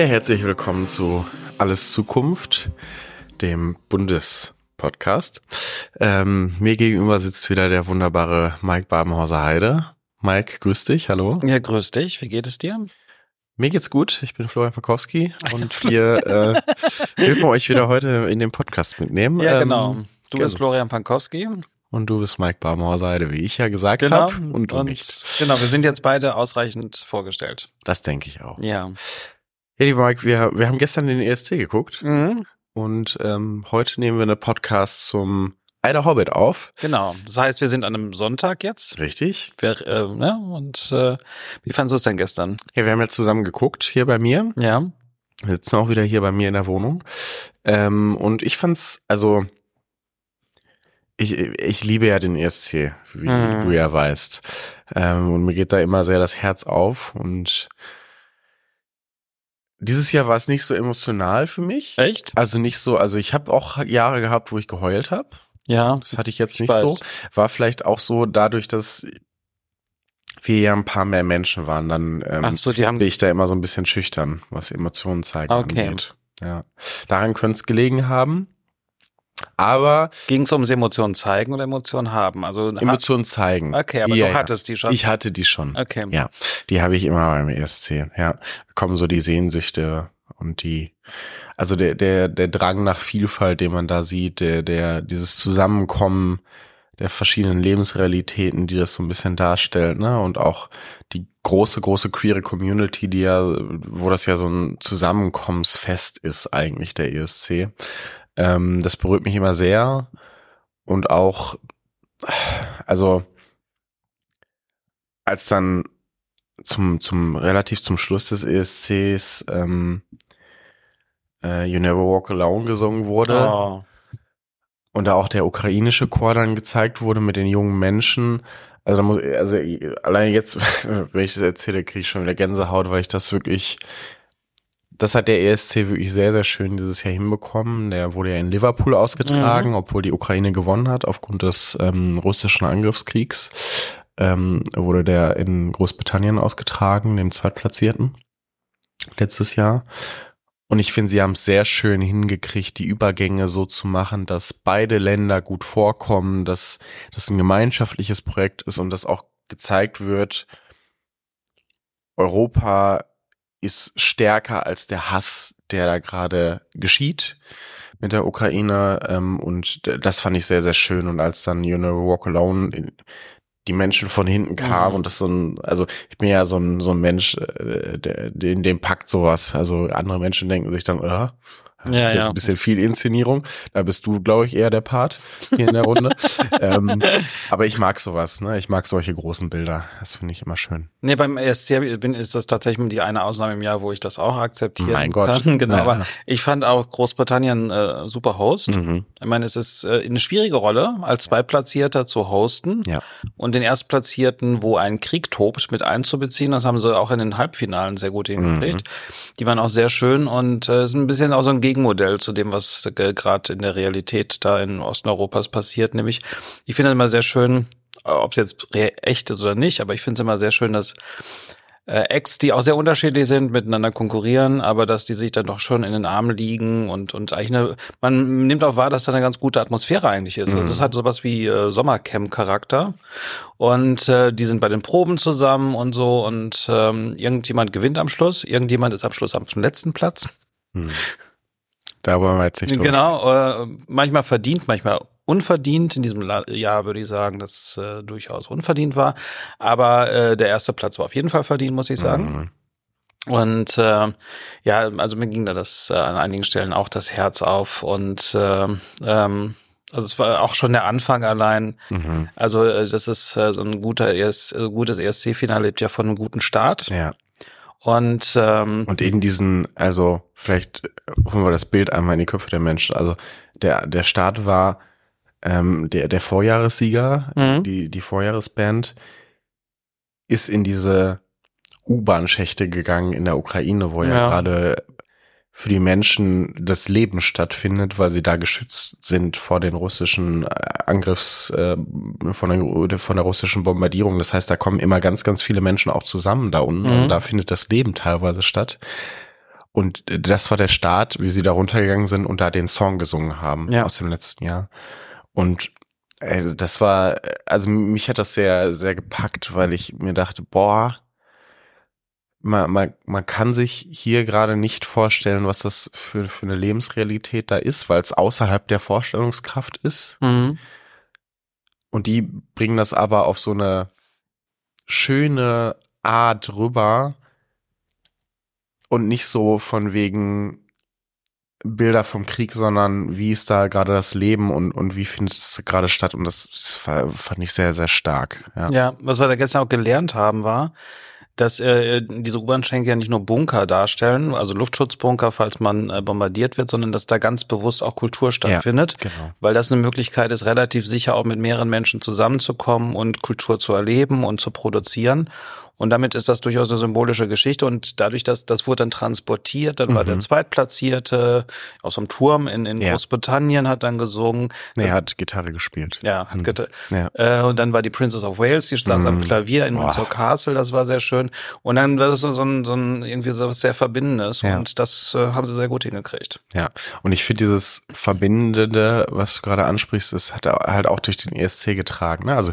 Ja, herzlich willkommen zu Alles Zukunft, dem Bundespodcast. Ähm, mir gegenüber sitzt wieder der wunderbare Mike Babenhauser Heide. Mike, grüß dich, hallo. Ja, grüß dich. Wie geht es dir? Mir geht's gut. Ich bin Florian Pakowski und wir äh, dürfen euch wieder heute in den Podcast mitnehmen. Ja, genau. Ähm, Du genau. bist Florian Pankowski. Und du bist Mike Babenhauser Heide, wie ich ja gesagt Genau. habe. Und du nicht. Genau, wir sind jetzt beide ausreichend vorgestellt. Das denke ich auch. Ja. Ja, lieber Mike, wir, wir haben gestern den ESC geguckt Mhm. und ähm, heute nehmen wir eine Podcast zum Eider Hobbit auf. Genau. Das heißt, wir sind an einem Sonntag jetzt. Richtig. Wir, äh, ne? Und äh, wie fandest du es denn gestern? Ja, wir haben ja zusammen geguckt hier bei mir. Ja. Wir sitzen auch wieder hier bei mir in der Wohnung. Ähm, und ich fand's, also ich, ich liebe ja den ESC, wie Mhm. du ja weißt. Ähm, und mir geht da immer sehr das Herz auf. Und dieses Jahr war es nicht so emotional für mich. Echt? Also nicht so, also ich habe auch Jahre gehabt, wo ich geheult habe. Ja. Das hatte ich jetzt Ich nicht weiß. so. War vielleicht auch so dadurch, dass wir ja ein paar mehr Menschen waren, dann ähm, Ach so, die haben bin ich da immer so ein bisschen schüchtern, was Emotionen zeigen Okay. angeht. Ja. Daran könnte es gelegen haben. Aber ging es ums Emotionen zeigen oder Emotionen haben? Also Emotionen zeigen. Okay, aber Ja, du ja. hattest die schon. Ich hatte die schon. okay. Ja, die habe ich immer beim ESC. Ja, da kommen so die Sehnsüchte und die, also der der der Drang nach Vielfalt, den man da sieht, der der dieses Zusammenkommen der verschiedenen Lebensrealitäten, die das so ein bisschen darstellt, ne, und auch die große große queere Community, die ja, wo das ja so ein Zusammenkommensfest ist eigentlich der ESC. Ähm, das berührt mich immer sehr und auch, also als dann zum, zum relativ zum Schluss des ESCs ähm, äh, You Never Walk Alone gesungen wurde Oh. und da auch der ukrainische Chor dann gezeigt wurde mit den jungen Menschen. Also, da muss, also allein jetzt, wenn ich das erzähle, kriege ich schon wieder Gänsehaut, weil ich das wirklich, das hat der ESC wirklich sehr, sehr schön dieses Jahr hinbekommen. Der wurde ja in Liverpool ausgetragen, obwohl die Ukraine gewonnen hat aufgrund des ähm, russischen Angriffskriegs. Ähm, wurde der in Großbritannien ausgetragen, dem Zweitplatzierten letztes Jahr. Und ich finde, sie haben es sehr schön hingekriegt, die Übergänge so zu machen, dass beide Länder gut vorkommen, dass das ein gemeinschaftliches Projekt ist und dass auch gezeigt wird, Europa ist stärker als der Hass, der da gerade geschieht mit der Ukraine. Ähm, und das fand ich sehr, sehr schön. Und als dann You Never Walk Alone die Menschen von hinten kamen Mhm. und das so ein, also ich bin ja so ein, so ein Mensch, äh, der, den, dem packt sowas. Also andere Menschen denken sich dann, äh, das Ja, ist jetzt ja. ein bisschen viel Inszenierung. Da bist du, glaube ich, eher der Part hier in der Runde. ähm, aber ich mag sowas, ne? Ich mag solche großen Bilder. Das finde ich immer schön. Nee, beim ESC bin, ist das tatsächlich die eine Ausnahme im Jahr, wo ich das auch akzeptieren Mein Gott. kann. Genau, Ja. aber ich fand auch Großbritannien äh, super Host. Mhm. Ich meine, es ist äh, eine schwierige Rolle, als Zweitplatzierter zu hosten Ja. und den Erstplatzierten, wo ein Krieg tobt, mit einzubeziehen. Das haben sie auch in den Halbfinalen sehr gut hingekriegt. Die waren auch sehr schön und äh, ist ein bisschen auch so ein Gegenmodell zu dem, was äh, gerade in der Realität da in Osten Europas passiert. Nämlich, ich finde es immer sehr schön, äh, ob es jetzt echt ist oder nicht, aber ich finde es immer sehr schön, dass äh, Acts, die auch sehr unterschiedlich sind, miteinander konkurrieren, aber dass die sich dann doch schon in den Armen liegen und, und eigentlich eine, man nimmt auch wahr, dass da eine ganz gute Atmosphäre eigentlich ist. Also es hat sowas wie äh, Sommercamp-Charakter und äh, die sind bei den Proben zusammen und so und ähm, irgendjemand gewinnt am Schluss, irgendjemand ist am Schluss am letzten Platz. Hm. Da wollen wir jetzt nicht Genau, äh, manchmal verdient, manchmal unverdient. In diesem Jahr würde ich sagen, dass äh, durchaus unverdient war. Aber äh, der erste Platz war auf jeden Fall verdient, muss ich sagen. Mhm. Und äh, ja, also mir ging da das äh, an einigen Stellen auch das Herz auf und äh, ähm, also es war auch schon der Anfang allein. Mhm. Also äh, das ist äh, so ein guter ES, äh, gutes ESC-Finale lebt ja von einem guten Start Ja. Und ähm, Und in diesen, also vielleicht holen wir das Bild einmal in die Köpfe der Menschen. Also der, der Start war ähm, der, der Vorjahressieger, Mhm. die, die Vorjahresband ist in diese U-Bahn-Schächte gegangen in der Ukraine, wo ja, Ja. gerade für die Menschen das Leben stattfindet, weil sie da geschützt sind vor den russischen äh, Angriffs, äh, von, der, von der russischen Bombardierung. Das heißt, da kommen immer ganz, ganz viele Menschen auch zusammen da unten. Mhm. Also da findet das Leben teilweise statt. Und das war der Start, wie sie da runtergegangen sind und da den Song gesungen haben Ja. aus dem letzten Jahr. Und also das war, also mich hat das sehr, sehr gepackt, weil ich mir dachte, boah, man, man, man kann sich hier gerade nicht vorstellen, was das für, für eine Lebensrealität da ist, weil es außerhalb der Vorstellungskraft ist. Mhm. Und die bringen das aber auf so eine schöne Art rüber und nicht so von wegen Bilder vom Krieg, sondern wie ist da gerade das Leben und, und wie findet es gerade statt. Und das, das fand ich sehr, sehr stark. Ja. Ja, was wir da gestern auch gelernt haben, war, dass äh, diese U-Bahn-Schenke ja nicht nur Bunker darstellen, also Luftschutzbunker, falls man äh, bombardiert wird, sondern dass da ganz bewusst auch Kultur stattfindet. Genau. Weil das eine Möglichkeit ist, relativ sicher auch mit mehreren Menschen zusammenzukommen und Kultur zu erleben und zu produzieren. Und damit ist das durchaus eine symbolische Geschichte. Und dadurch, dass das wurde dann transportiert, dann war Mhm. der Zweitplatzierte aus dem Turm in, in Ja. Großbritannien hat dann gesungen. Nee, er hat Gitarre gespielt. Ja, hat Mhm. geta- Ja. äh, und dann war die Princess of Wales, die saß am Mm. Klavier in. Windsor Castle, das war sehr schön. Und dann war das so, so ein, so ein irgendwie so was sehr Verbindendes Ja. und das äh, haben sie sehr gut hingekriegt. Ja, und ich finde dieses Verbindende, was du gerade ansprichst, ist hat halt auch durch den ESC getragen. Ne? Also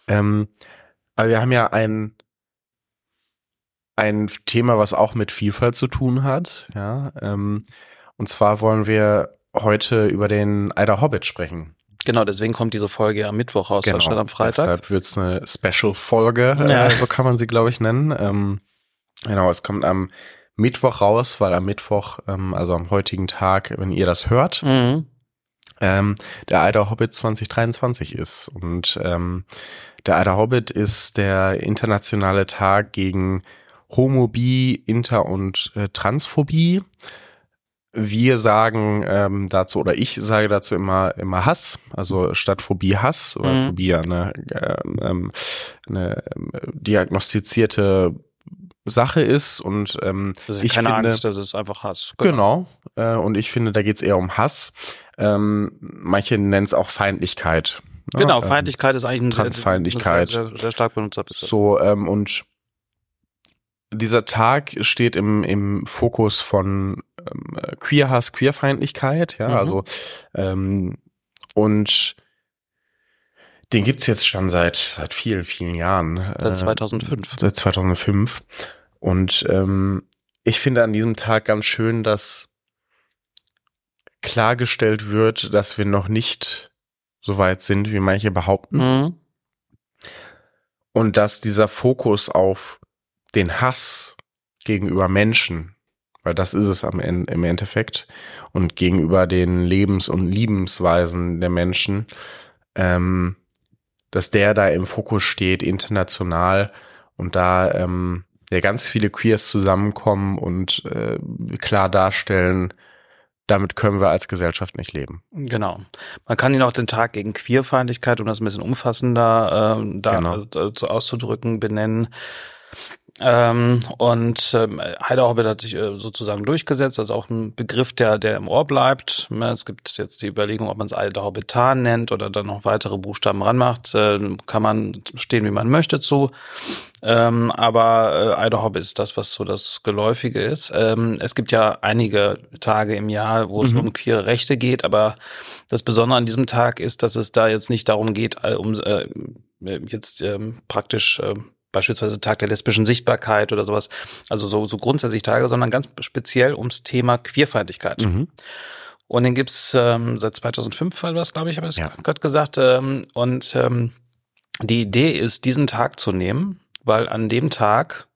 Ähm, aber wir haben ja ein, ein Thema, was auch mit Vielfalt zu tun hat. Ja, ähm, und zwar wollen wir heute über den Eider Hobbit sprechen. Genau, deswegen kommt diese Folge am Mittwoch raus, statt am Freitag. Deshalb wird's eine Special-Folge, Ja. äh, so kann man sie, glaube ich, nennen. Ähm, genau, es kommt am Mittwoch raus, weil am Mittwoch, ähm, also am heutigen Tag, wenn ihr das hört, Mhm. Ähm, der Eider Hobbit 2023 ist. Und ähm, der Eider Hobbit ist der internationale Tag gegen Homophobie, Inter- und äh, Transphobie. Wir sagen ähm, dazu, oder ich sage dazu immer, immer Hass, also statt Phobie Hass, weil Mhm. Phobie ja eine, ähm, ähm, eine ähm, diagnostizierte Sache ist und ähm, Das ist ja ich keine finde, Angst, das ist einfach Hass. Genau. Äh, und ich finde, da geht's eher um Hass. Ähm, manche nennen es auch Feindlichkeit. ne? Genau, Ähm, Feindlichkeit ist eigentlich ein Transfeindlichkeit. Sehr, sehr, sehr stark Begriff. So, ähm, und dieser Tag steht im, im Fokus von ähm, Queerhass, Queerfeindlichkeit, ja, Mhm. also ähm, und den gibt's jetzt schon seit seit vielen, vielen Jahren. Seit Äh, 2005. Seit 2005. Und ähm, ich finde an diesem Tag ganz schön, dass klargestellt wird, dass wir noch nicht so weit sind, wie manche behaupten. Mhm. Und dass dieser Fokus auf den Hass gegenüber Menschen, weil das ist es am Ende, im Endeffekt, und gegenüber den Lebens- und Liebensweisen der Menschen, ähm, dass der da im Fokus steht, international, und da ähm, ja ganz viele Queers zusammenkommen und äh, klar darstellen, damit können wir als Gesellschaft nicht leben. Genau. Man kann ihn auch den Tag gegen Queerfeindlichkeit, um das ein bisschen umfassender äh, da Genau. äh, auszudrücken, benennen. Ähm, und ähm, Heider Hobbit hat sich äh, sozusagen durchgesetzt, also auch ein Begriff, der, der im Ohr bleibt. Ja, Es gibt jetzt die Überlegung, ob man es Heider Hobbitan nennt oder dann noch weitere Buchstaben ranmacht. Äh, kann man stehen, wie man möchte zu. Ähm, aber äh, Eider Hobbit ist das, was so das Geläufige ist. Ähm, es gibt ja einige Tage im Jahr, wo es Mhm. um queere Rechte geht, aber das Besondere an diesem Tag ist, dass es da jetzt nicht darum geht, äh, um äh, jetzt ähm, praktisch äh, beispielsweise Tag der lesbischen Sichtbarkeit oder sowas, also so, so grundsätzlich Tage, sondern ganz speziell ums Thema Queerfeindlichkeit. Mhm. Und den gibt's ähm, seit 2005, war das, glaube ich, habe ich Ja. gerade gesagt. Ähm, und ähm, die Idee ist, diesen Tag zu nehmen, weil an dem Tag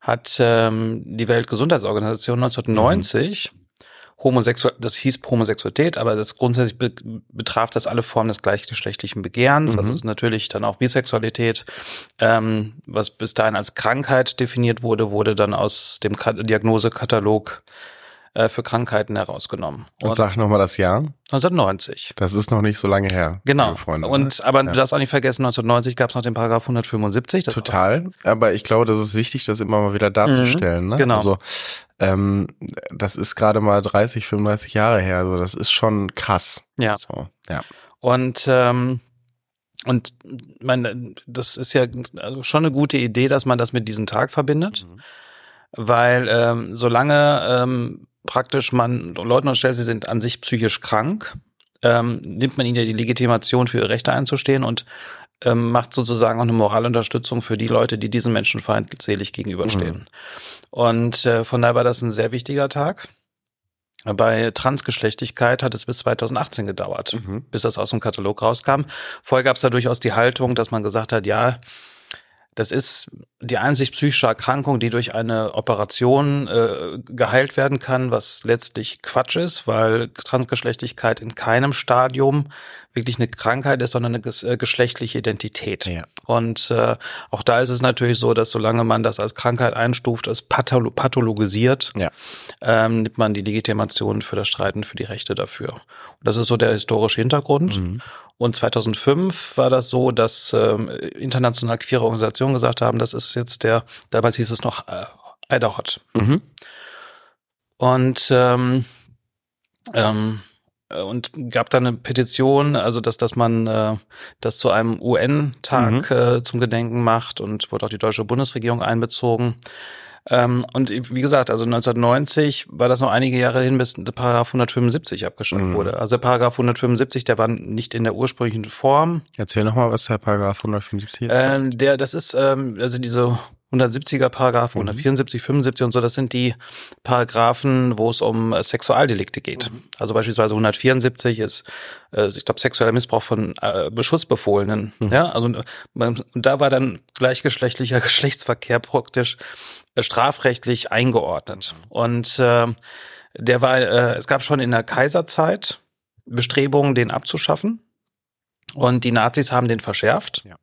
hat ähm, die Weltgesundheitsorganisation 1990 mhm. Homosexuell, das hieß Homosexualität, aber das grundsätzlich be betraf das alle Formen des gleichgeschlechtlichen Begehrens. Also mhm. Also natürlich dann auch Bisexualität, ähm, was bis dahin als Krankheit definiert wurde, wurde dann aus dem Diagnosekatalog äh, für Krankheiten herausgenommen. Und, und sag nochmal das Jahr. 1990. Das ist noch nicht so lange her. Genau. Freunde, und aber ja. du darfst auch nicht vergessen, 1990 gab es noch den Paragraph 175. Total. Aber ich glaube, das ist wichtig, das immer mal wieder darzustellen. Mhm. Ne? Genau. Also ähm, das ist gerade mal 30, 35 Jahre her. Also das ist schon krass. Ja. So, ja. Und ähm, und meine, das ist ja schon eine gute Idee, dass man das mit diesem Tag verbindet, mhm. weil ähm, solange ähm, praktisch man Leuten unterstellt, sie sind an sich psychisch krank, ähm, nimmt man ihnen ja die Legitimation für ihre Rechte einzustehen und ähm, macht sozusagen auch eine Moralunterstützung für die Leute, die diesen Menschen feindselig gegenüberstehen. Mhm. Und äh, von daher war das ein sehr wichtiger Tag. Bei Transgeschlechtigkeit hat es bis 2018 gedauert, mhm. bis das aus dem Katalog rauskam. Vorher gab es da durchaus die Haltung, dass man gesagt hat, ja, das ist die einzig psychische Erkrankung, die durch eine Operation äh, geheilt werden kann, was letztlich Quatsch ist, weil Transgeschlechtlichkeit in keinem Stadium wirklich eine Krankheit ist, sondern eine äh, geschlechtliche Identität. Ja. Und äh, auch da ist es natürlich so, dass solange man das als Krankheit einstuft, es patholo pathologisiert, ja. ähm, nimmt man die Legitimation für das Streiten für die Rechte dafür. Und das ist so der historische Hintergrund. Mhm. Und 2005 war das so, dass ähm, international queere Organisationen gesagt haben, das ist jetzt der, damals hieß es noch äh, Idaho. Mhm. Und ähm, ähm, und gab da eine Petition, also dass dass man äh, das zu einem UN-Tag mhm. äh, zum Gedenken macht und wurde auch die deutsche Bundesregierung einbezogen. Ähm, und wie gesagt, also 1990 war das noch einige Jahre hin, bis der Paragraph 175 abgeschafft mhm. wurde. Also der Paragraph 175, der war nicht in der ursprünglichen Form. Erzähl nochmal, was der Paragraph 175 ist. Ähm, der, das ist ähm, also diese 170er Paragraph, mhm. 174, 75 und so, das sind die Paragraphen, wo es um äh, Sexualdelikte geht. Mhm. Also beispielsweise 174 ist, äh, ich glaube, sexueller Missbrauch von äh, Beschutzbefohlenen. Mhm. Ja, also man, da war dann gleichgeschlechtlicher Geschlechtsverkehr praktisch äh, strafrechtlich eingeordnet. Und äh, der war, äh, es gab schon in der Kaiserzeit Bestrebungen, den abzuschaffen. Und die Nazis haben den verschärft. Ja.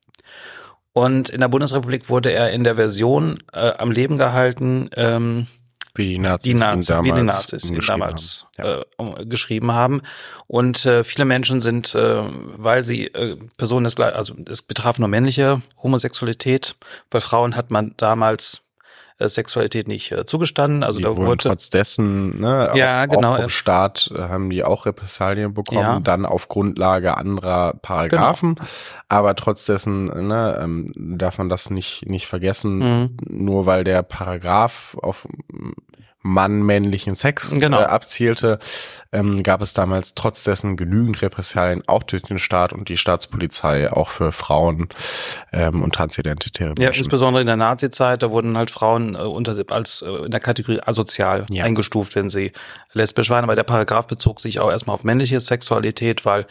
Und in der Bundesrepublik wurde er in der Version äh, am Leben gehalten, ähm, wie die Nazis, die Nazis, damals, wie die Nazis ihn damals haben. Ja. Äh, geschrieben haben. Und äh, viele Menschen sind, äh, weil sie äh, Personen des also es betraf nur männliche Homosexualität, bei Frauen hat man damals äh, Sexualität nicht äh, zugestanden. Also die da wurde trotz dessen, ne, ja, auch, genau. Auch vom Staat äh, haben die auch Repressalien bekommen, ja. dann auf Grundlage anderer Paragraphen. Genau. Aber trotz dessen ne, ähm, darf man das nicht nicht vergessen, mhm. nur weil der Paragraph auf Mann-männlichen Sex genau. äh, abzielte, ähm, gab es damals trotz dessen genügend Repressalien auch durch den Staat und die Staatspolizei auch für Frauen ähm, und transidentitäre Menschen. Ja, insbesondere in der Nazi-Zeit, da wurden halt Frauen äh, unter als äh, in der Kategorie asozial ja. eingestuft, wenn sie lesbisch waren. Aber der Paragraph bezog sich auch erstmal auf männliche Sexualität, weil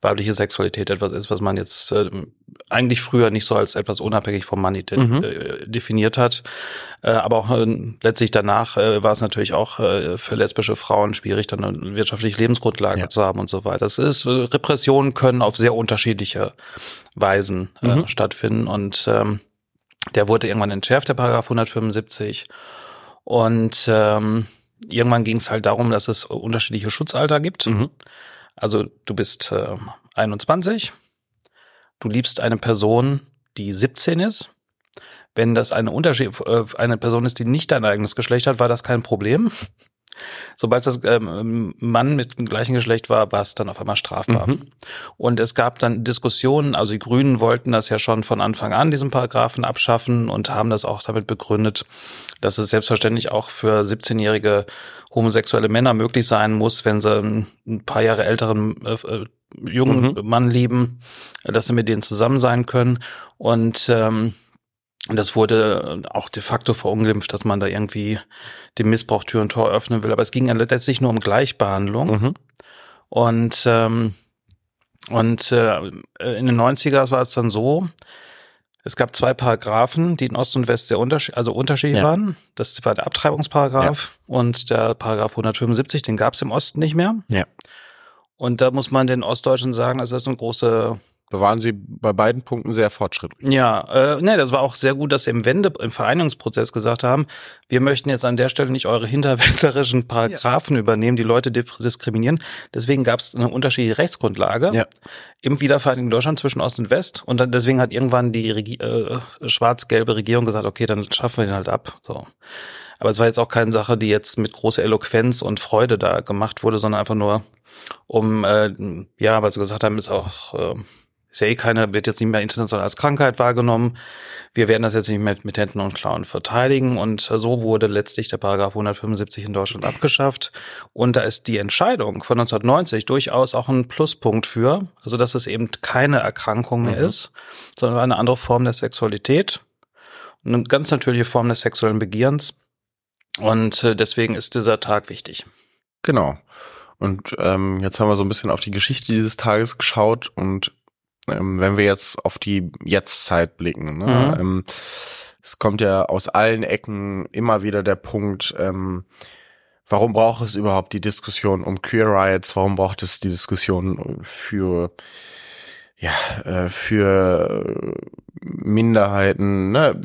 weibliche Sexualität etwas ist, was man jetzt äh, eigentlich früher nicht so als etwas unabhängig vom Mann mhm. äh, definiert hat. Äh, aber auch äh, letztlich danach äh, war es natürlich auch äh, für lesbische Frauen schwierig, dann eine wirtschaftliche Lebensgrundlage ja. zu haben und so weiter. Das ist, äh, Repressionen können auf sehr unterschiedliche Weisen äh, mhm. stattfinden und ähm, der wurde irgendwann entschärft, der Paragraph 175. Und ähm, irgendwann ging es halt darum, dass es unterschiedliche Schutzalter gibt. Mhm. Also du bist äh, 21, du liebst eine Person, die 17 ist wenn das eine Unterschied, äh, eine Person ist, die nicht dein eigenes Geschlecht hat, war das kein Problem. Sobald das ähm, Mann mit dem gleichen Geschlecht war, war es dann auf einmal strafbar. Mhm. Und es gab dann Diskussionen, also die Grünen wollten das ja schon von Anfang an, diesen Paragraphen abschaffen und haben das auch damit begründet, dass es selbstverständlich auch für 17-jährige homosexuelle Männer möglich sein muss, wenn sie ein paar Jahre älteren äh, äh jungen mhm. Mann lieben, dass sie mit denen zusammen sein können. Und ähm, und das wurde auch de facto verunglimpft, dass man da irgendwie dem Missbrauch Tür und Tor öffnen will. Aber es ging ja letztlich nur um Gleichbehandlung. Mhm. Und, ähm, und äh, in den 90er war es dann so, Es gab zwei Paragraphen, die in Ost und West sehr unterschied also unterschiedlich Ja. waren. Das war der Abtreibungsparagraph und der Paragraph 175, den gab es im Osten nicht mehr. Ja. Und da muss man den Ostdeutschen sagen, also das ist eine große Da waren sie bei beiden Punkten sehr fortschrittlich. Ja, äh, ne, das war auch sehr gut, dass sie im Wende, im Vereinigungsprozess gesagt haben, wir möchten jetzt an der Stelle nicht eure hinterwäldlerischen Paragraphen übernehmen, die Leute di- diskriminieren. Deswegen gab es eine unterschiedliche Rechtsgrundlage Ja. im wiedervereinigten Deutschland zwischen Ost und West. Und dann deswegen hat irgendwann die Regi äh, schwarz-gelbe Regierung gesagt, okay, dann schaffen wir den halt ab. So. Aber es war jetzt auch keine Sache, die jetzt mit großer Eloquenz und Freude da gemacht wurde, sondern einfach nur um, äh, ja, weil sie gesagt haben, ist auch, äh, ist ja eh keine, wird jetzt nicht mehr international als Krankheit wahrgenommen. Wir werden das jetzt nicht mehr mit Händen und Klauen verteidigen. Und so wurde letztlich der Paragraph 175 in Deutschland abgeschafft. Und da ist die Entscheidung von 1990 durchaus auch ein Pluspunkt für. Also, dass es eben keine Erkrankung mehr Mhm. ist, sondern eine andere Form der Sexualität. Eine ganz natürliche Form des sexuellen Begehrens. Und äh, deswegen ist dieser Tag wichtig. Genau. Und ähm, jetzt haben wir so ein bisschen auf die Geschichte dieses Tages geschaut und ähm, wenn wir jetzt auf die Jetztzeit blicken, ne, Mhm. ähm, es kommt ja aus allen Ecken immer wieder der Punkt, ähm, warum braucht es überhaupt die Diskussion um Queer Rights? Warum braucht es die Diskussion für ja, äh, für Minderheiten, ne,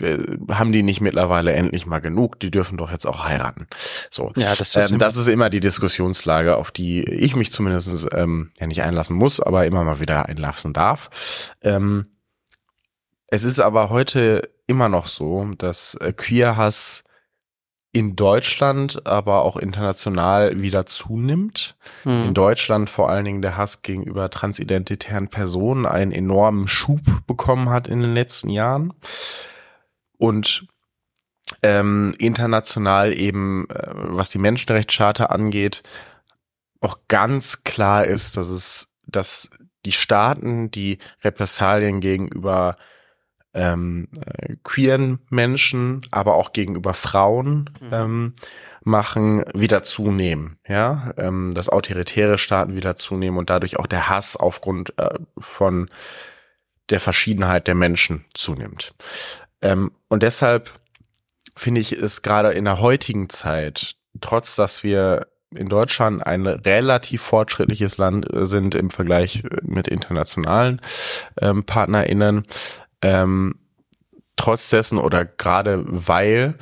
haben die nicht mittlerweile endlich mal genug? Die dürfen doch jetzt auch heiraten. So. Ja, das ist ähm, immer- das ist immer die Diskussionslage, auf die ich mich zumindest ähm, ja nicht einlassen muss, aber immer mal wieder einlassen darf. Ähm, es ist aber heute immer noch so, dass äh, Queerhass in Deutschland, aber auch international wieder zunimmt. Hm. In Deutschland vor allen Dingen der Hass gegenüber transidentitären Personen einen enormen Schub bekommen hat in den letzten Jahren. Und ähm, international eben, äh, was die Menschenrechtscharta angeht, auch ganz klar ist, dass es, dass die Staaten, die Repressalien gegenüber ähm, äh, queeren Menschen, aber auch gegenüber Frauen Mhm. ähm, machen, wieder zunehmen. Ja, ähm, dass autoritäre Staaten wieder zunehmen und dadurch auch der Hass aufgrund äh, von der Verschiedenheit der Menschen zunimmt. Ähm, und deshalb finde ich es gerade in der heutigen Zeit, trotz dass wir in Deutschland ein relativ fortschrittliches Land äh, sind im Vergleich äh, mit internationalen ähm, PartnerInnen, ähm, trotz dessen oder gerade weil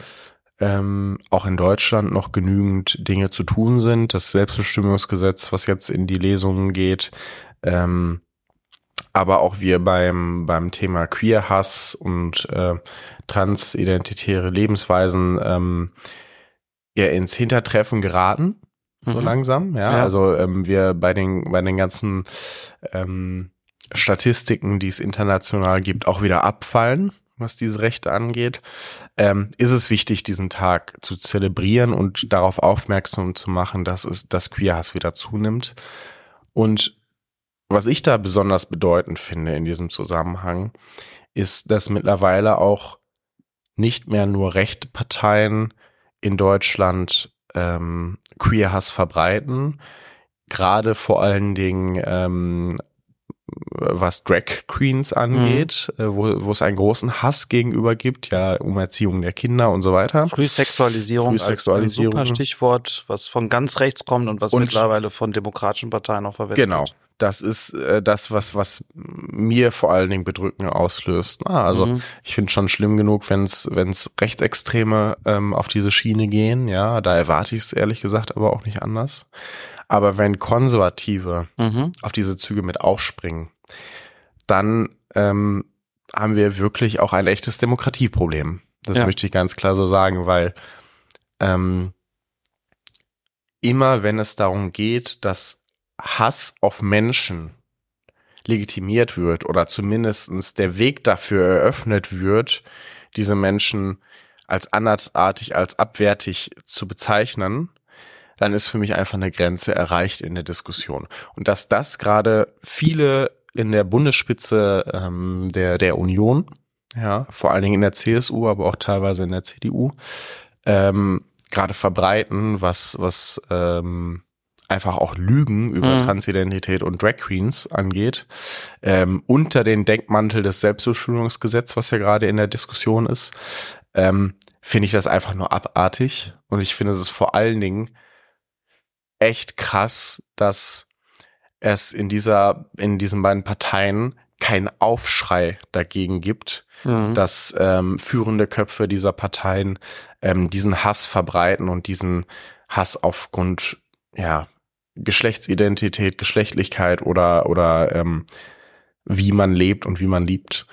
ähm, auch in Deutschland noch genügend Dinge zu tun sind, das Selbstbestimmungsgesetz, was jetzt in die Lesungen geht, ähm, aber auch wir beim, beim Thema Queerhass und äh, transidentitäre Lebensweisen ähm, ja ins Hintertreffen geraten, so Mhm. langsam. Ja, Ja. also ähm, wir bei den, bei den ganzen ähm, Statistiken, die es international gibt, auch wieder abfallen, was diese Rechte angeht, ähm, ist es wichtig, diesen Tag zu zelebrieren und darauf aufmerksam zu machen, dass es, dass Queerhass wieder zunimmt. Und was ich da besonders bedeutend finde in diesem Zusammenhang, ist, dass mittlerweile auch nicht mehr nur rechte Parteien in Deutschland ähm, Queerhass verbreiten, gerade vor allen Dingen ähm, was Drag Queens angeht, äh, wo, wo es einen großen Hass gegenüber gibt, ja, um Erziehung der Kinder und so weiter. Frühsexualisierung, Frühsexualisierung. als ein super Stichwort, was von ganz rechts kommt und was Und- mittlerweile von demokratischen Parteien auch verwendet Genau. wird. Das ist äh, das, was, was mir vor allen Dingen Bedrücken auslöst. Ah, also Mhm. ich finde schon schlimm genug, wenn es Rechtsextreme ähm, auf diese Schiene gehen. Ja, da erwarte ich es ehrlich gesagt aber auch nicht anders. Aber wenn Konservative Mhm. auf diese Züge mit aufspringen, dann ähm, haben wir wirklich auch ein echtes Demokratieproblem. Das Ja. möchte ich ganz klar so sagen, weil ähm, immer wenn es darum geht, dass Hass auf Menschen legitimiert wird oder zumindestens der Weg dafür eröffnet wird, diese Menschen als andersartig, als abwertig zu bezeichnen, dann ist für mich einfach eine Grenze erreicht in der Diskussion. Und dass das gerade viele in der Bundesspitze ähm, der, der Union, ja, vor allen Dingen in der CSU, aber auch teilweise in der CDU, ähm, gerade verbreiten, was, was ähm, einfach auch Lügen über Mhm. Transidentität und Drag Queens angeht, ähm, unter den Denkmantel des Selbstbestimmungsgesetzes, was ja gerade in der Diskussion ist, ähm, finde ich das einfach nur abartig. Und ich finde es ist vor allen Dingen echt krass, dass es in dieser, in diesen beiden Parteien keinen Aufschrei dagegen gibt, Mhm. dass ähm, führende Köpfe dieser Parteien ähm, diesen Hass verbreiten und diesen Hass aufgrund ja Geschlechtsidentität, Geschlechtlichkeit oder oder ähm, wie man lebt und wie man liebt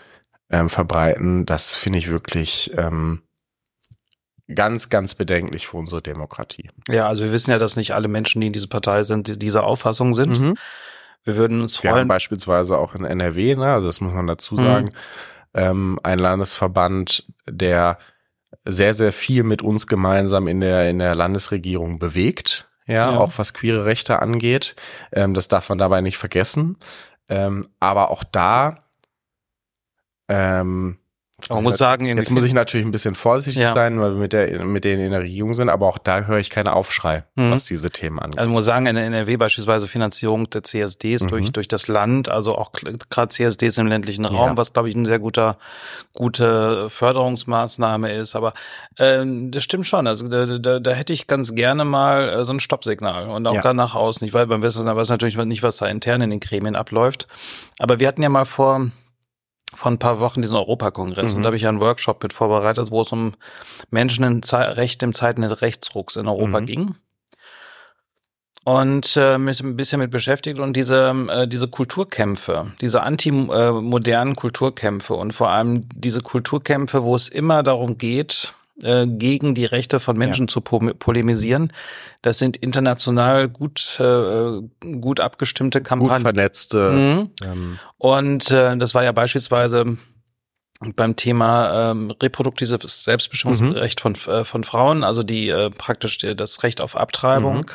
ähm, verbreiten. Das finde ich wirklich ähm, ganz ganz bedenklich für unsere Demokratie. Ja, also wir wissen ja, dass nicht alle Menschen, die in dieser Partei sind, die- dieser Auffassung sind. Wir würden uns Wir haben freuen. beispielsweise auch in NRW, ne, also das muss man dazu Mhm. sagen, ähm, ein Landesverband, der sehr, sehr viel mit uns gemeinsam in der, in der Landesregierung bewegt, ja, Ja. auch was queere Rechte angeht. Ähm, das darf man dabei nicht vergessen. Ähm, aber auch da, ähm, Man muss sagen, Jetzt muss ich natürlich ein bisschen vorsichtig Ja. sein, weil wir mit, der, mit denen in der Regierung sind, aber auch da höre ich keine Aufschrei, Mhm. was diese Themen angeht. Also man muss sagen, in der NRW beispielsweise Finanzierung der CSDs Mhm. durch, durch das Land, also auch gerade CSDs im ländlichen Raum, Ja. was glaube ich ein sehr guter, gute Förderungsmaßnahme ist. Aber ähm, das stimmt schon. Also da, da, da hätte ich ganz gerne mal äh, so ein Stoppsignal und auch Ja. dann nach außen. Ich weiß, man weiß natürlich nicht, was da intern in den Gremien abläuft. Aber wir hatten ja mal vor vor ein paar Wochen diesen Europakongress Mhm. und da habe ich ja einen Workshop mit vorbereitet, wo es um Menschen in Ze Recht im Zeiten des Rechtsrucks in Europa Mhm. ging und äh, mich ein bisschen mit beschäftigt und diese äh, diese Kulturkämpfe, diese antimodernen Kulturkämpfe und vor allem diese Kulturkämpfe, wo es immer darum geht, äh, gegen die Rechte von Menschen zu po polemisieren, das sind international gut äh, gut abgestimmte Gut Kampagnen. vernetzte, Mhm. ähm, Und äh, das war ja beispielsweise beim Thema ähm, reproduktives Selbstbestimmungsrecht von, äh, von Frauen, also die äh, praktisch das Recht auf Abtreibung,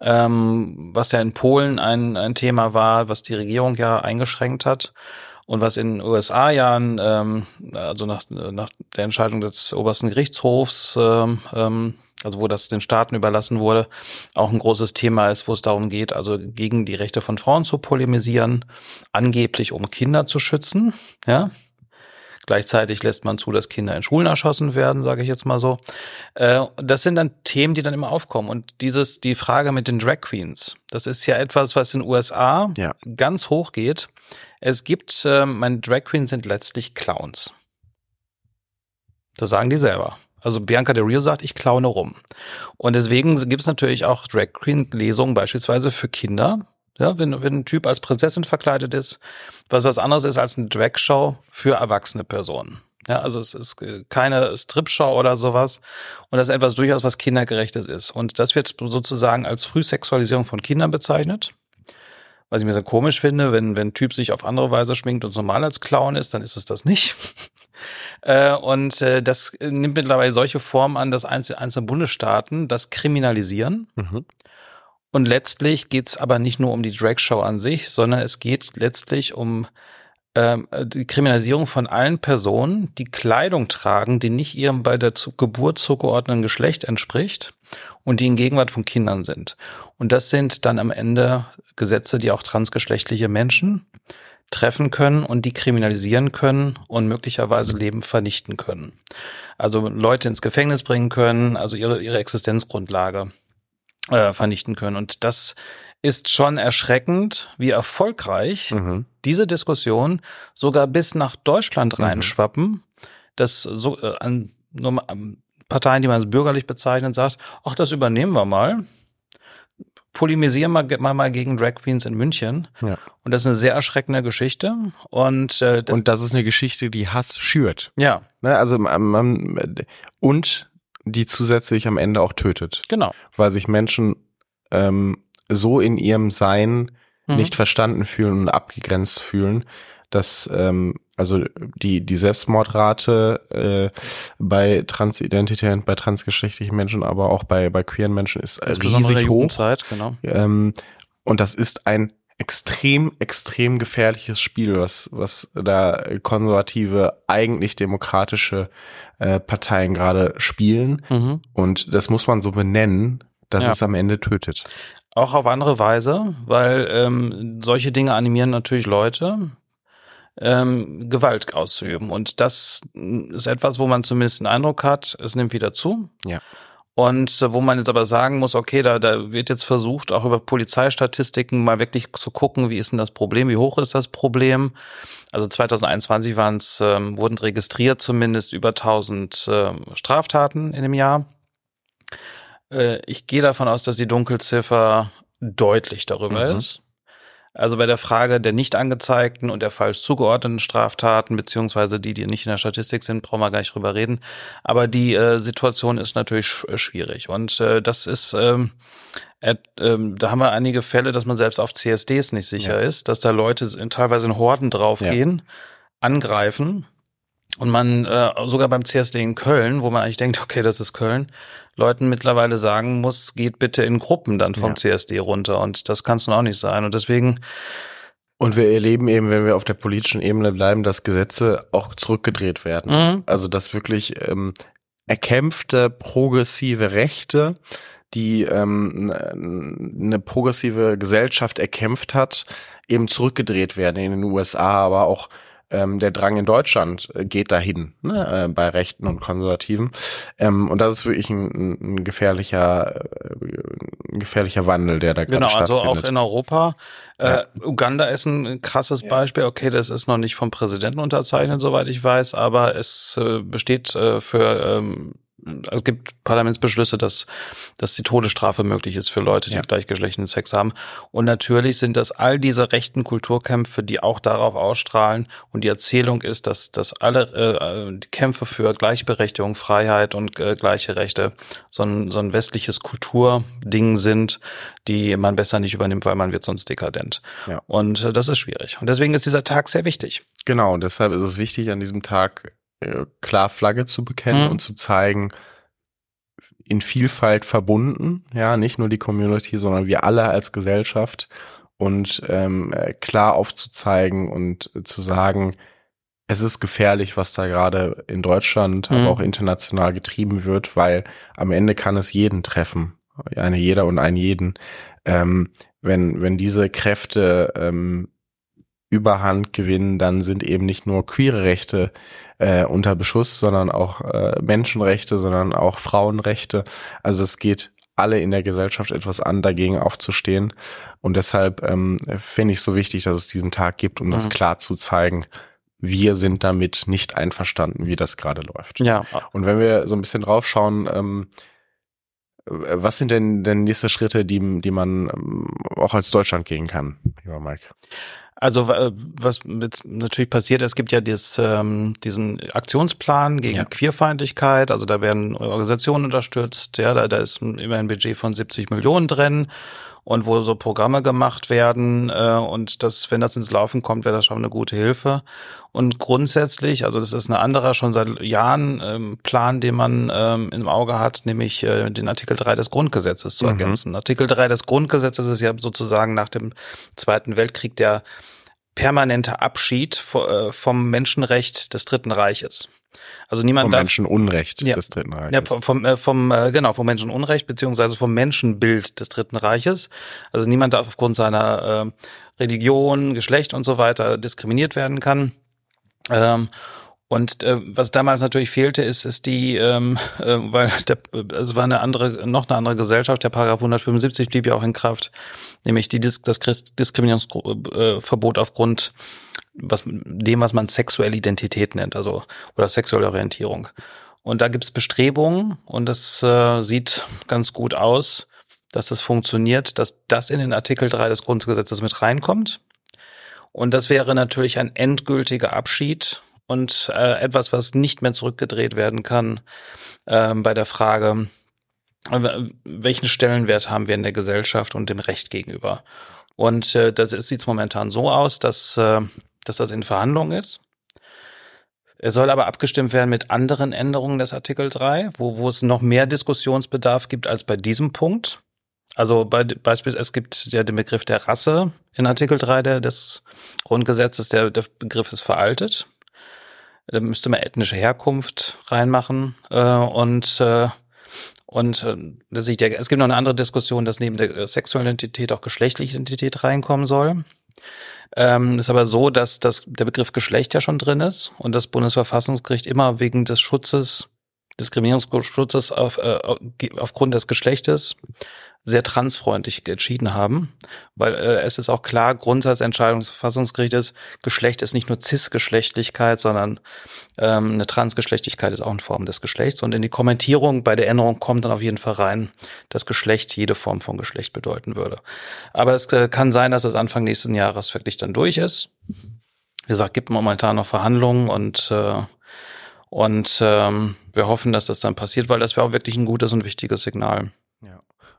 ähm, was ja in Polen ein, ein Thema war, was die Regierung ja eingeschränkt hat. Und was in den USA ja, ähm, also nach, nach der Entscheidung des obersten Gerichtshofs, ähm, ähm, also wo das den Staaten überlassen wurde, auch ein großes Thema ist, wo es darum geht, also gegen die Rechte von Frauen zu polemisieren, angeblich um Kinder zu schützen, ja. Gleichzeitig lässt man zu, dass Kinder in Schulen erschossen werden, sage ich jetzt mal so. Äh, das sind dann Themen, die dann immer aufkommen. Und dieses, die Frage mit den Drag Queens, das ist ja etwas, was in den USA Ja. ganz hoch geht. Es gibt, ähm, meine Drag Queens sind letztlich Clowns. Das sagen die selber. Also Bianca Del Rio sagt, ich klaune rum. Und deswegen gibt es natürlich auch Drag Queen-Lesungen beispielsweise für Kinder. Ja, wenn, wenn ein Typ als Prinzessin verkleidet ist, was was anderes ist als eine Drag-Show für erwachsene Personen. Ja, also es ist äh, keine Strip-Show oder sowas. Und das ist etwas durchaus, was kindergerechtes ist. Und das wird sozusagen als Frühsexualisierung von Kindern bezeichnet. Was ich mir so komisch finde, wenn, wenn ein Typ sich auf andere Weise schminkt und normal als Clown ist, dann ist es das nicht. Äh, und äh, das nimmt mittlerweile solche Formen an, dass einzelne, einzelne Bundesstaaten das kriminalisieren. mhm. Und letztlich geht's aber nicht nur um die Dragshow an sich, sondern es geht letztlich um ähm, die Kriminalisierung von allen Personen, die Kleidung tragen, die nicht ihrem bei der Geburt zugeordneten Geschlecht entspricht und die in Gegenwart von Kindern sind. Und das sind dann am Ende Gesetze, die auch transgeschlechtliche Menschen treffen können und die kriminalisieren können und möglicherweise Leben vernichten können. Also Leute ins Gefängnis bringen können, also ihre, ihre Existenzgrundlage äh, vernichten können. Und das ist schon erschreckend, wie erfolgreich Mhm. diese Diskussion sogar bis nach Deutschland Mhm. reinschwappen, dass so äh, an an Parteien, die man als bürgerlich bezeichnet, sagt, ach, das übernehmen wir mal. Polemisieren wir mal, mal gegen Drag Queens in München. Ja. Und das ist eine sehr erschreckende Geschichte. Und, äh, Und das ist eine Geschichte, die Hass schürt. ja, Ne? Also man, man, und die zusätzlich am Ende auch tötet, genau. weil sich Menschen ähm, so in ihrem Sein Mhm. nicht verstanden fühlen und abgegrenzt fühlen, dass ähm, also die die Selbstmordrate äh, bei Transidentitären, bei transgeschlechtlichen Menschen, aber auch bei bei queeren Menschen ist riesig hoch. Genau. Ähm, und das ist ein extrem, extrem gefährliches Spiel, was, was da konservative, eigentlich demokratische äh, Parteien gerade spielen. Mhm. Und das muss man so benennen, dass Ja. es am Ende tötet. Auch auf andere Weise, weil ähm, solche Dinge animieren natürlich Leute, ähm, Gewalt auszuüben. Und das ist etwas, wo man zumindest den Eindruck hat, es nimmt wieder zu. Ja. Und äh, wo man jetzt aber sagen muss, okay, da, da wird jetzt versucht, auch über Polizeistatistiken mal wirklich zu gucken, wie ist denn das Problem, wie hoch ist das Problem. Also 2021 waren es, ähm, wurden registriert zumindest über 1000 äh, Straftaten in dem Jahr. Äh, ich gehe davon aus, dass die Dunkelziffer deutlich darüber mhm. ist. Also bei der Frage der nicht angezeigten und der falsch zugeordneten Straftaten, beziehungsweise die, die nicht in der Statistik sind, brauchen wir gar nicht drüber reden. Aber die äh, Situation ist natürlich sch äh, schwierig. Und äh, das ist, ähm, äh, äh, da haben wir einige Fälle, dass man selbst auf CSDs nicht sicher ja. ist, dass da Leute in, teilweise in Horden draufgehen, ja. angreifen und man äh, sogar beim CSD in Köln, wo man eigentlich denkt, okay, das ist Köln, Leuten mittlerweile sagen muss, geht bitte in Gruppen dann vom ja. CSD runter. Und das kann es nun auch nicht sein. Und deswegen. Und wir erleben eben, wenn wir auf der politischen Ebene bleiben, dass Gesetze auch zurückgedreht werden. Mhm. Also dass wirklich ähm, erkämpfte progressive Rechte, die ähm, eine progressive Gesellschaft erkämpft hat, eben zurückgedreht werden in den USA, aber auch ähm, der Drang in Deutschland äh, geht dahin, ne, äh, bei Rechten und Konservativen. Ähm, und das ist wirklich ein, ein gefährlicher, äh, ein gefährlicher Wandel, der da gerade genau, stattfindet. Genau, also auch in Europa. Äh, ja. Uganda ist ein krasses Beispiel. Okay, das ist noch nicht vom Präsidenten unterzeichnet, soweit ich weiß, aber es äh, besteht äh, für ähm, es gibt Parlamentsbeschlüsse, dass, dass die Todesstrafe möglich ist für Leute, die ja. gleichgeschlechtlichen Sex haben. Und natürlich sind das all diese rechten Kulturkämpfe, die auch darauf ausstrahlen. Und die Erzählung ist, dass, dass alle äh, die Kämpfe für Gleichberechtigung, Freiheit und äh, gleiche Rechte so ein, so ein westliches Kulturding sind, die man besser nicht übernimmt, weil man wird sonst dekadent. Ja. Und äh, das ist schwierig. Und deswegen ist dieser Tag sehr wichtig. Genau, und deshalb ist es wichtig, an diesem Tag äh, klar Flagge zu bekennen mhm. und zu zeigen, in Vielfalt verbunden, ja, nicht nur die Community, sondern wir alle als Gesellschaft und ähm, äh, klar aufzuzeigen und zu sagen, es ist gefährlich, was da gerade in Deutschland, mhm. aber auch international getrieben wird, weil am Ende kann es jeden treffen, eine jeder und einen jeden, ähm, wenn wenn diese Kräfte ähm, Überhand gewinnen, dann sind eben nicht nur queere Rechte äh, unter Beschuss, sondern auch äh, Menschenrechte, sondern auch Frauenrechte. Also es geht alle in der Gesellschaft etwas an, dagegen aufzustehen. Und deshalb ähm, finde ich so wichtig, dass es diesen Tag gibt, um mhm. das klar zu zeigen. Wir sind damit nicht einverstanden, wie das gerade läuft. Ja. Und wenn wir so ein bisschen draufschauen, ähm, was sind denn denn nächste Schritte, die, die man ähm, auch als Deutschland gehen kann, lieber Mike? Also was jetzt natürlich passiert, es gibt ja dieses, ähm, diesen Aktionsplan gegen ja. Queerfeindlichkeit, also da werden Organisationen unterstützt, ja, da, da ist immer ein Budget von 70 Millionen drin und wo so Programme gemacht werden äh, und das, wenn das ins Laufen kommt, wäre das schon eine gute Hilfe. Und grundsätzlich, also das ist ein anderer schon seit Jahren ähm, Plan, den man ähm, im Auge hat, nämlich äh, den Artikel 3 des Grundgesetzes zu mhm. ergänzen. Artikel 3 des Grundgesetzes ist ja sozusagen nach dem Zweiten Weltkrieg der permanente Abschied äh, vom Menschenrecht des Dritten Reiches. Also niemand vom darf, Menschenunrecht ja, des Dritten Reiches. Ja, vom, vom, äh, vom äh, genau vom Menschenunrecht beziehungsweise vom Menschenbild des Dritten Reiches. Also niemand darf aufgrund seiner äh, Religion, Geschlecht und so weiter diskriminiert werden kann. Ähm, und äh, was damals natürlich fehlte, ist, ist die, ähm, äh, weil der, es war eine andere, noch eine andere Gesellschaft. Der Paragraph 175 blieb ja auch in Kraft, nämlich die das Diskriminierungsverbot aufgrund was dem, was man sexuelle Identität nennt, also oder sexuelle Orientierung. Und da gibt's Bestrebungen und das äh, sieht ganz gut aus, dass es funktioniert, dass das in den Artikel 3 des Grundgesetzes mit reinkommt. Und das wäre natürlich ein endgültiger Abschied und äh, etwas, was nicht mehr zurückgedreht werden kann äh, bei der Frage, äh, welchen Stellenwert haben wir in der Gesellschaft und dem Recht gegenüber. Und äh, das sieht momentan so aus, dass, äh, dass das in Verhandlungen ist. Es soll aber abgestimmt werden mit anderen Änderungen des Artikel 3, wo, wo es noch mehr Diskussionsbedarf gibt als bei diesem Punkt. Also bei, beispielsweise, es gibt ja den Begriff der Rasse in Artikel 3 der, des Grundgesetzes. Der, der Begriff ist veraltet. Da müsste man ethnische Herkunft reinmachen. Äh, und, äh, Und äh, es gibt noch eine andere Diskussion, dass neben der sexuellen Identität auch geschlechtliche Identität reinkommen soll. Ähm, ist aber so, dass das, der Begriff Geschlecht ja schon drin ist und das Bundesverfassungsgericht immer wegen des Schutzes, Diskriminierungsschutzes auf, äh, aufgrund des Geschlechtes sehr transfreundlich entschieden haben, weil äh, es ist auch klar, Grundsatzentscheidung des Verfassungsgerichtes, Geschlecht ist nicht nur Cis-Geschlechtlichkeit, sondern ähm, eine Transgeschlechtlichkeit ist auch eine Form des Geschlechts. Und in die Kommentierung bei der Änderung kommt dann auf jeden Fall rein, dass Geschlecht jede Form von Geschlecht bedeuten würde. Aber es äh, kann sein, dass es Anfang nächsten Jahres wirklich dann durch ist. Wie gesagt, gibt momentan noch Verhandlungen und äh, und ähm, wir hoffen, dass das dann passiert, weil das wäre auch wirklich ein gutes und wichtiges Signal.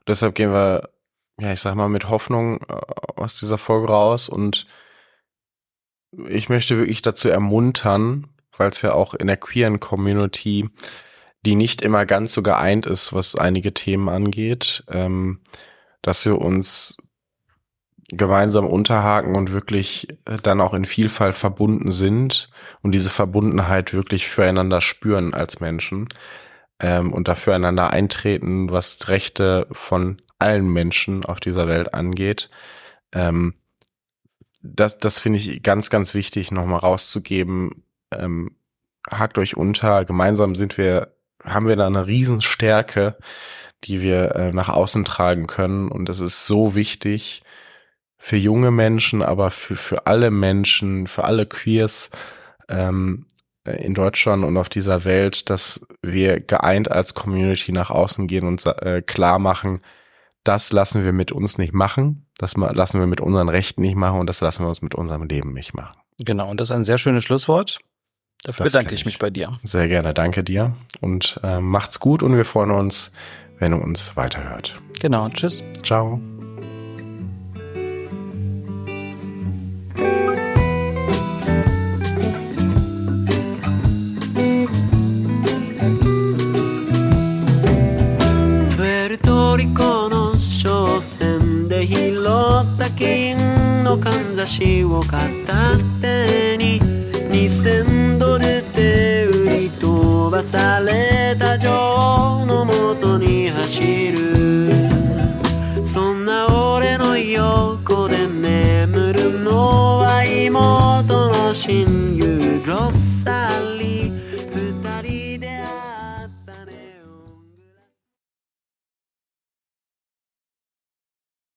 Deshalb gehen wir, ja, ich sag mal, mit Hoffnung äh, aus dieser Folge raus. Und ich möchte wirklich dazu ermuntern, weil es ja auch in der queeren Community, die nicht immer ganz so geeint ist, was einige Themen angeht, ähm, dass wir uns gemeinsam unterhaken und wirklich äh, dann auch in Vielfalt verbunden sind und diese Verbundenheit wirklich füreinander spüren als Menschen ähm, und dafür einander eintreten, was Rechte von allen Menschen auf dieser Welt angeht. Ähm, das das finde ich ganz, ganz wichtig, nochmal rauszugeben. Ähm, hakt euch unter. Gemeinsam sind wir, haben wir da eine Riesenstärke, die wir äh, nach außen tragen können. Und das ist so wichtig für junge Menschen, aber für, für alle Menschen, für alle Queers, ähm, äh, in Deutschland und auf dieser Welt, dass wir geeint als Community nach außen gehen und äh, klar machen, das lassen wir mit uns nicht machen, das lassen wir mit unseren Rechten nicht machen und das lassen wir uns mit unserem Leben nicht machen. Genau, und das ist ein sehr schönes Schlusswort. Dafür das bedanke ich mich bei dir. Sehr gerne, danke dir und äh, macht's gut und wir freuen uns, wenn ihr uns weiterhört. Genau, tschüss. Ciao. しを片手に2000ドルで売り飛ばされた女王のもとに走る。そんな俺の横で眠るのは妹の親友ロッサリ